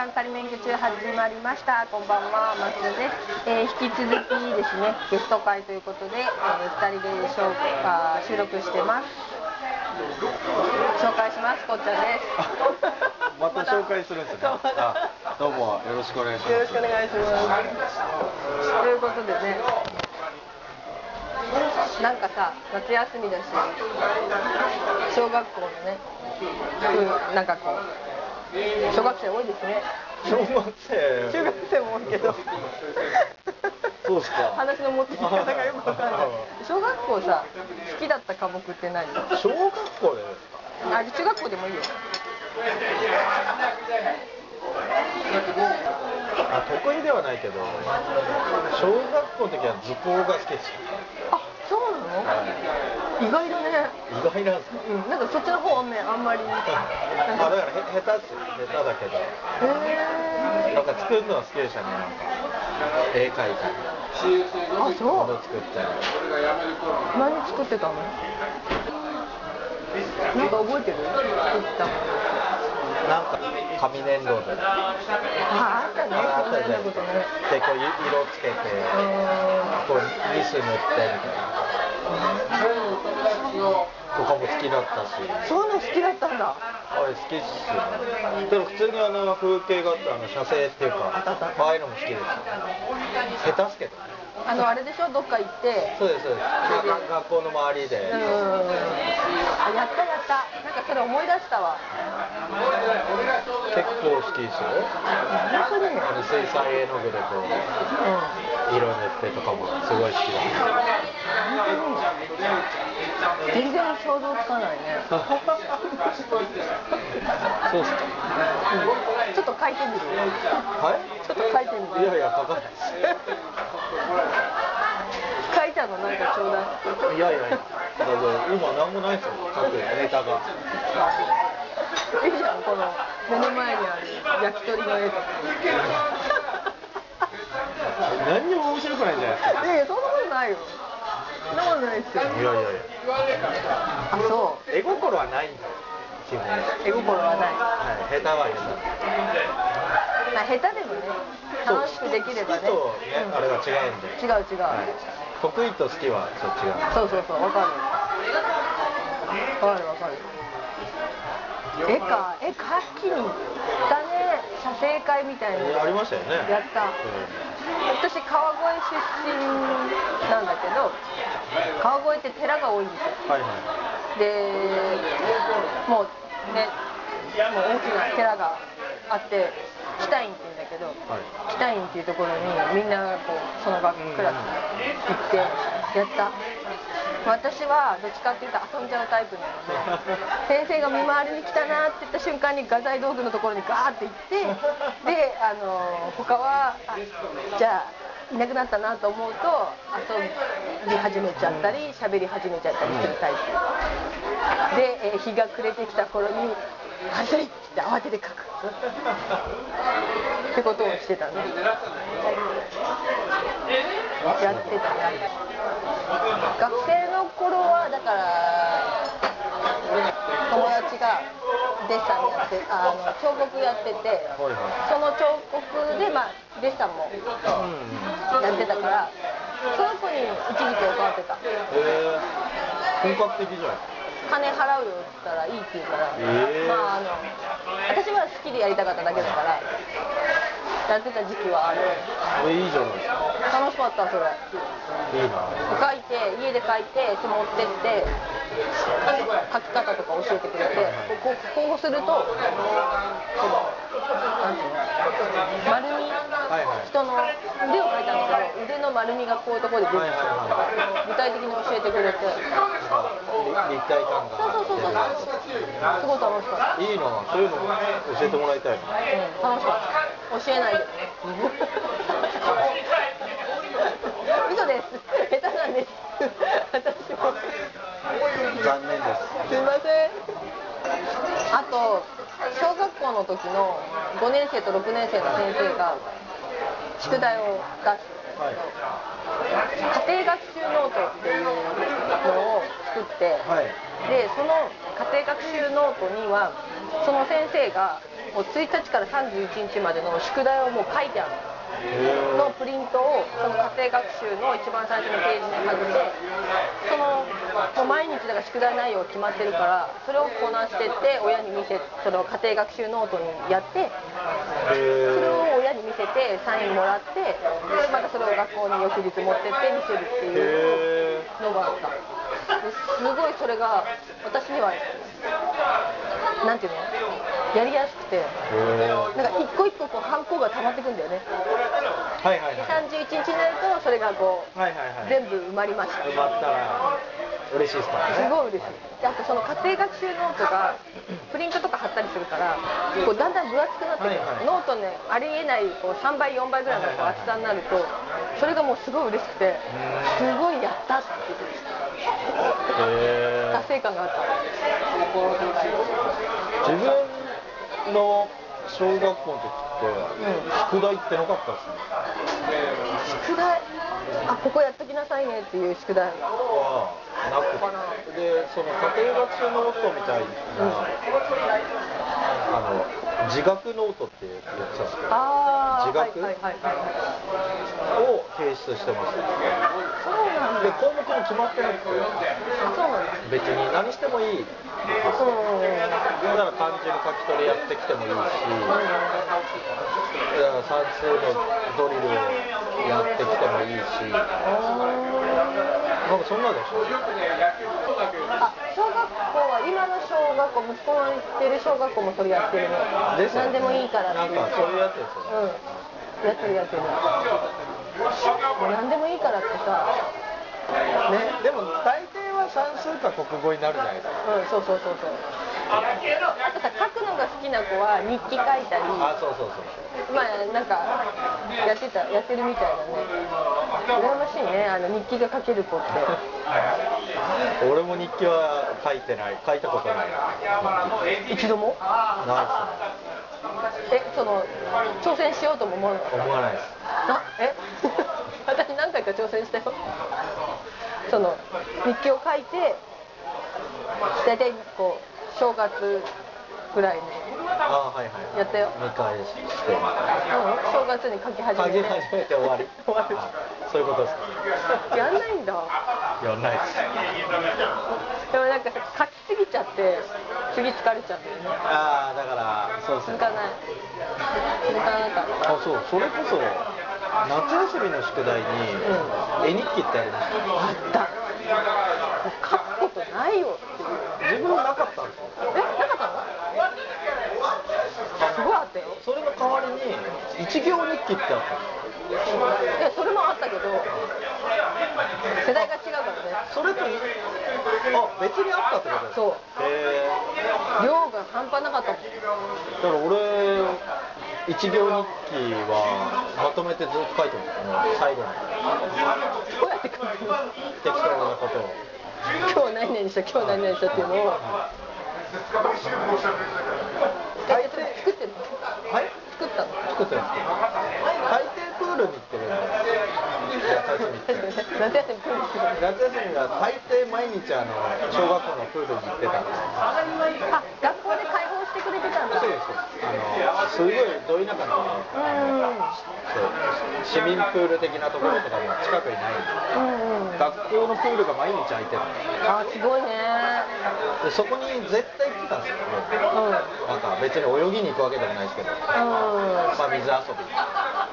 単仮免許中始まりました。こんばんは。松田です、えー引き続きですねゲスト会ということで、え2人で紹あ収録してます。紹介します。こっちゃんです。また紹介するんですね。あ、どうもよろしくお願いします。よろしくお願いします。ということでねなんかさ夏休みだし小学校のねうんなんかこう小学生多いですね小学生。中学生も多いけどそうですか。話の持ってき方がよくわかんない小学校さ好きだった科目って何？小学校でですか。あ中学校でもいいよあ、得意ではないけど、小学校の時は図工が好きですよ。あ意外だね。意外なんですか？うんなんかそっちの方はねあんまり。へあ、だからへ下手っすよ。下手だけど、えなんか作るのは好きでしたね。なんか絵描いたり、あそう。物作ったり。何作ってたの？なんか覚えてる？作ったものなんか紙粘土で、でああったね。あそんなことね。こうい色つけて、こうニス塗ってみたいな。とかも好きだったし。そういうの好きだったんだ。あれ好きっす。でも普通にあの風景画ってあの写生っていうかあああいうのも好きですよ。下手っすけどね。あのあれでしょ？どっか行って。そうですそうです。がが学校の周りで、うん。あやったやった。なんかそれ思い出したわ。結構好きですよ。本当にあの水彩絵の具でこう色塗ってとかもすごい好きだ全然想像つかないね。そうっすか。ちょっと書いてみる。はい？ちょっと書いてみる。いやいやかかんない。です書いたのなんかちょうだい。いやいやいやだから今なんもないですよ書くネタが。いいじゃんこの目の前にある焼き鳥の絵とか。何にも面白くないんじゃないですか。いやいやそんなことないよ私川越出身なんだけど川越って寺が多いんですよ。はいはでもうねもう大きな寺があって北院って言うんだけど、はい。北院っていうところにみんなこうその学クラス行ってやった。私はどっちかっていうと遊んじゃうタイプなので 先生が見回りに来たなって言った瞬間に画材道具のところにガーって行ってであの他はあじゃあいなくなったなと思うと遊び始めちゃったり喋り始めちゃったりするタイプ。で、えー日が暮れてきた頃に「まずい!」って慌てて書く。ってことをしてたねやってた。ね学生の頃はだから友達がデッサンやってあの彫刻やっててその彫刻で、まあ、デッサンもやってたからその子に一時期教わってたい。えー、本格的じゃないですか。金払うよって言ったらいいって言うから、えーまああの私は好きでやりたかっただけだからやってた時期はあるこれいいじゃないですか。楽しかったそれいいな。書いて家で書いてその持ってって書き方とか教えてくれてこうこうするとこのなんていうの丸みはいはい。人の腕を描いたんだけど腕の丸みがこういうところで出てきて具体的に教えてくれてり立体感がそうそうそうそうすごい楽しかった、いいな。そういうの教えてもらいたいな。うん、楽しかった教えないで嘘です下手なんです私も残念です。すいませんあと小学校の時の5年生と6年生の先生が宿題を出すはい。家庭学習ノートっていうのを作ってはい。でその家庭学習ノートにはその先生がもう1日から31日までの宿題をもう書いてあるへのプリントをその家庭学習の一番最初のページに貼ってそのもう毎日だから宿題内容決まってるからそれをこなしてって親に見せその家庭学習ノートにやってそれを親に見せてサインもらってでまたそれを学校に翌日持ってって見せるっていうのがあった。すごいそれが私にはなんていうの？やりやすくて。えなんか一個一個こうハンコが溜まってくんだよね。はいはいはい。31日になるとそれがこうはいはいはい。全部埋まりました。埋まったら嬉しいですからすねごい嬉しい。であとその家庭学習ノートがプリントとか貼ったりするからこうだんだん分厚くなってくる、はいはい。ノートねありえないこう3倍4倍ぐらいのこう厚さになるとそれがもうすごい嬉しくてすごいやったって達成感があった。自分の小学校の時って宿題ってなかったですね。宿題？あここやっときなさいねっていう宿題。はなくて。でその家庭学習ノートみたいな、あの自学ノートって言ってたんですけど自学を提出してましたそうなんだ。で項目も決まってなくてあそうなんだ別に何してもいい。だう。んうんうんから漢字の書き取りやってきてもいいし算数のドリルをやってきてもいいしなんかそんなでしょ？あ小学校は今の小学校息子の行ってる小学校もそれやってるの。ですよね。何でもいいからってなんかそういうやつですよねうん。やってるやってる。もう何でもいいからってさ。ね、でも大抵は算数か国語になるじゃないですか。うんそうそうそうそう書くのが好きな子は日記書いたりあそうそうそうまあなんかやってたやってるみたいだね。羨ましいねあの日記が書ける子って。俺も日記は書いてない。書いたことない一度も？ないえその挑戦しようとも思わなかったですね思わないです。なえ？私何回か挑戦したよ。その日記を書いて大体こう正月ぐらいにやったよ、見返して。うん、正月に書き始書きめて始めて終わり。終わる。あそういうことですか。やんないんだ。やんないです。でもなんかさ書きすぎちゃって次疲れちゃうんだよね。ああだからそうですね。続かない。続かなかった。あそうそれこそ夏休みの宿題に絵日記ってありましたあった。書くことないよっていう。自分なかったんですよえなかったの？すごいあったよ。それの代わりに一行日記ってあったんですよいやそれもあったけど世代が違うからね。それとあ別にあったってこと？そう。へえ量が半端なかったもん。だから俺一行日記はまとめてずっと書いてますね最後に。どうやって書くの？適当なことを。今日何々した今日何々したっていうのを夏休みって夏休みプール行くの夏休みは大抵毎日あの小学校のプールに行ってたんですあ学校で開放してくれてたんだそうですあのすごいど田舎のねうん。そう。市民プール的なところとかも近くにないんで。うんうん。学校のプールが毎日空いてるあすごいね。でそこに絶対行ってたんですよ。もううん。うんなんか別に泳ぎに行くわけでもないですけど。まあ水遊び。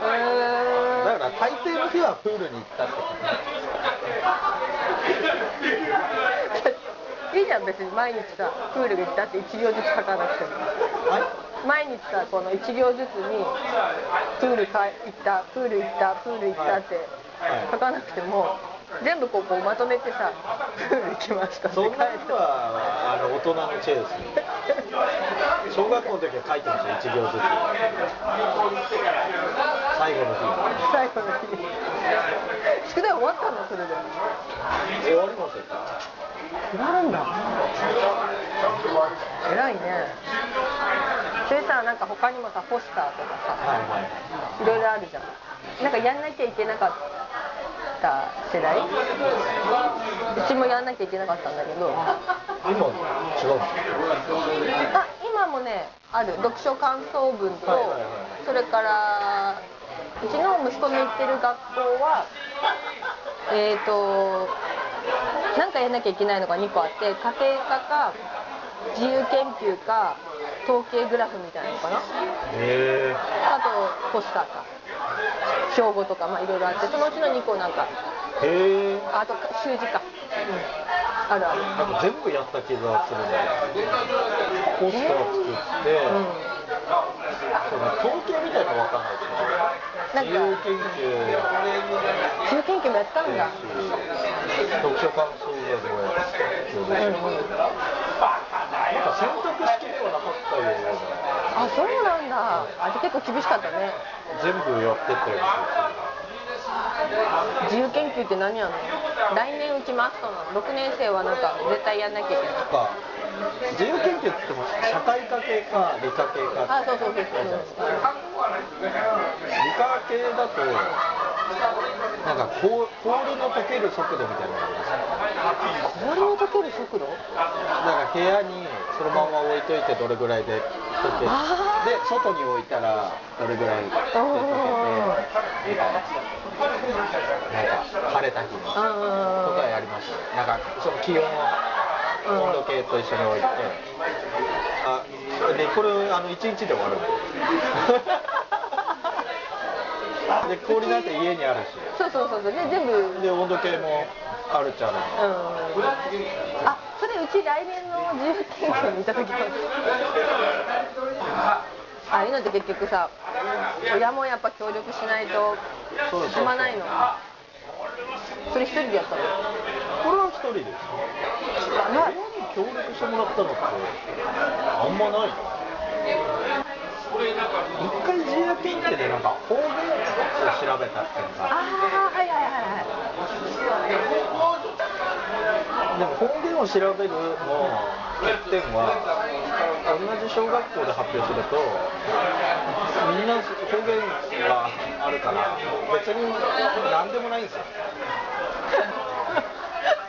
えだから大抵の日はプールに行ったってー、いいじゃん別に毎日さプール行ったって1行ずつ書かなくても。はい毎日さこの1行ずつにプールか行ったプール行ったプール行ったってはい書かなくても全部こうまとめてさプール行きましたって書いて。そんなのはあの大人の知恵ですね。小学校の時は書いてました1行ずつ。最後の日。最後の日。宿題終わったの？それで。終わりま終わるんだ。偉いねそれさなんか他にもさポスターとかさはいろいろあるじゃん。なんかやんなきゃいけなかった世代？うちもやんなきゃいけなかったんだけど。今違うんあ今もねねある。読書感想文と、それからうちの息子の行ってる学校はえっ、となんかやんなきゃいけないのが2個あって家庭科か自由研究か統計グラフみたいなのかな？へえあとポスターか。標語とかまあいろいろあってそのうちの2個なんか。へえああと習字か、うん、あるある。なんか全部やった気がするんだよポスター作って、その統計みたいなのわかんないですけど自由研究。自由研究もやったんだ。読書感想文もやったようなあそうなんだ。あれ結構厳しかったね。全部やってったような気が自由研究って何やんの？来年うちマストなの。6年生はなんか絶対やんなきゃいけない。か。自由研究って言っても社会科系か理科系かあそうそうそうそう。理科系だとなんか氷の溶ける速度みたいなのがあります氷の溶ける速度だか部屋にそのまま置いといてどれぐらいで溶けてあで外に置いたらどれぐらいで溶けてなんか晴れた日にとあかやりましたなんかその気温を温度計と一緒に置いてあでこれあの1日で終わるで氷なんて家にあるし。そうそうそうそう。で全部。うんで温度計もあるっちゃあるあそれうち来年の自由研究に行った時はああいうのって結局さ親もやっぱ協力しないと進まないの。それ一人でやったの？これは一人です。親に協力してもらったのってあんまないな一回自由研究でなんか方言を調べたっていうのがああはいはいはいはい。でも方言を調べるの欠点は同じ小学校で発表するとみんな方言があるから別に何でもないんですよ。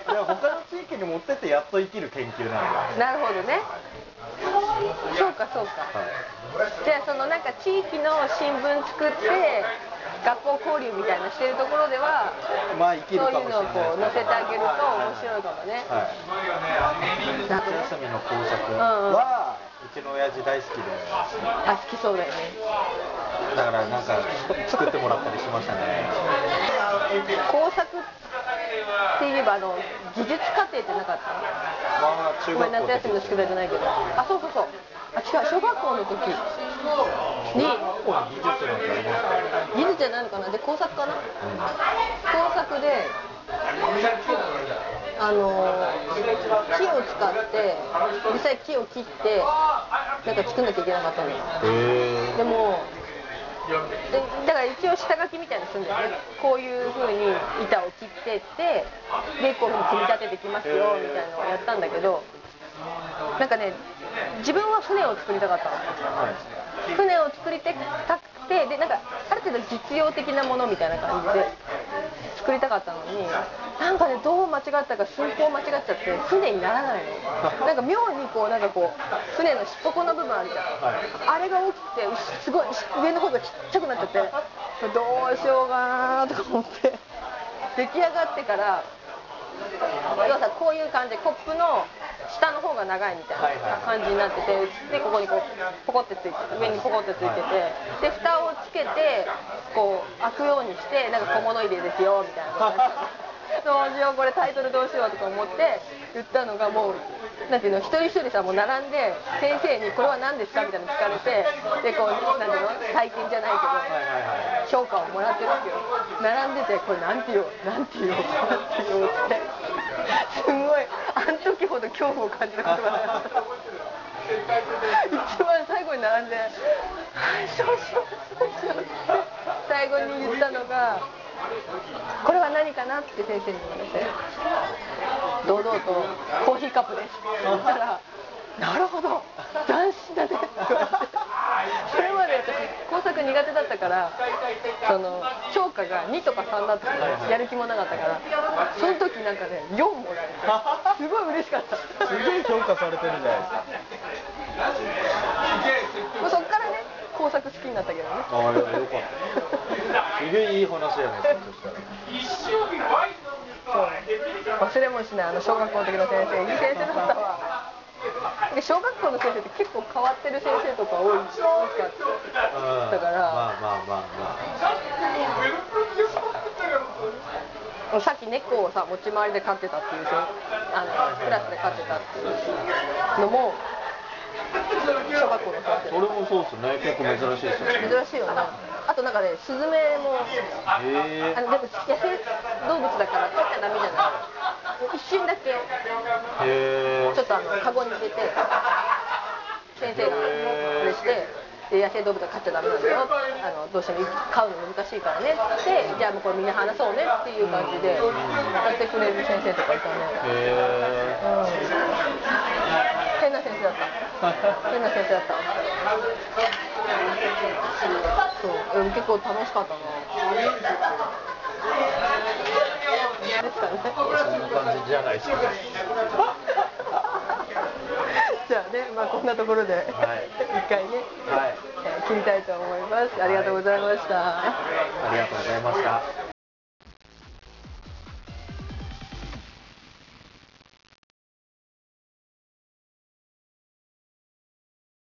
いや他の地域に持ってってやっと生きる研究なんでなるほどね。そうかそうかじゃあそのなんか地域の新聞作って学校交流みたいなしてるところではまあ生きるかもしれそうい。うのをこう載せてあげると面白いかもねはい夏休みの工作はうちの親父大好きで。あ好きそうだよね。だからなんか作ってもらったりしましたね。工作って言えばあの技術課程ってなかった？まあ中学校夏休みの宿題じゃないけど。あそうそうそうあ違う小学校の時。に。技術じゃないのかな。で工作かな、工作であの木を使って実際木を切ってなんか作んなきゃいけなかったのでもでだから一応下書きみたいなのするんだよね。こういう風に板を切ってってでこういう風に組み立ててきますよみたいなのをやったんだけどなんかね自分は船を作りたかったの。はい。船を作りたくてでなんかある程度実用的なものみたいな感じで作りたかったのになんかねどう間違ったか寸法間違っちゃって船にならないの。なんか妙にこうなんかこう船の尻尾の部分あるじゃん、あれが大きくてすごい上の方がちっちゃくなっちゃってどうしようかなとか思って。出来上がってから要はさこういう感じでコップの下の方が長いみたいな感じになっててでここにこうポコってついて上にポコってついててで蓋をつけてこう開くようにしてなんか小物入れですよみたいな。どうしようこれタイトルどうしようとか思って言ったのがもうなんていうの一人一人さもう並んで先生にこれは何ですかみたいなの聞かれてでこうなんていうの体験じゃないけど評価をもらってるわけよ。並んでてこれなんて言おうなんて言おうなんて言おうって。すごいあの時恐怖を感じたことがなかった一番最後に並んで「そうしようそうしよう」って最後に言ったのが「これは何かな?」って先生に言われて。堂々と「コーヒーカップです」って言ったら「なるほど。斬新だね」って言われて工作苦手だったからその評価が2とか3だったからやる気もなかったからその時なんかね4もらえてすごい嬉しかった。すげえ評価されてるじゃないですか。もうそっからね工作好きになったけどね。ああよよかった。すげえいい話じゃないですかそしたら忘れもしないあの小学校の時の先生いい先生だったわ。で小学校の先生って結構変わってる先生とか多かっただから。まあまあまあまさっき猫をさ持ち回りで飼ってたっていうせあのクラスで飼ってたっていうのも小学校の先あそれもそうですね。結構珍しいですよね。生珍しいよね。あとなんかねスズメもへえあのでも野生動物だから取っちゃダメじゃない？一瞬だけ。ちょっとあのカゴに入れて先生がこれしてで野生動物は飼っちゃダメなんだよ。あのどうしても飼うの難しいからね。ってじゃあもうこれみんな話そうねっていう感じでやってくれる先生とかいたね。変な先生だった。変な先生だった。そう。うん結構楽しかったなじじゃないですか。じゃあね、まあ、こんなところで、はい。一回ね、はい。えー切りたいと思います。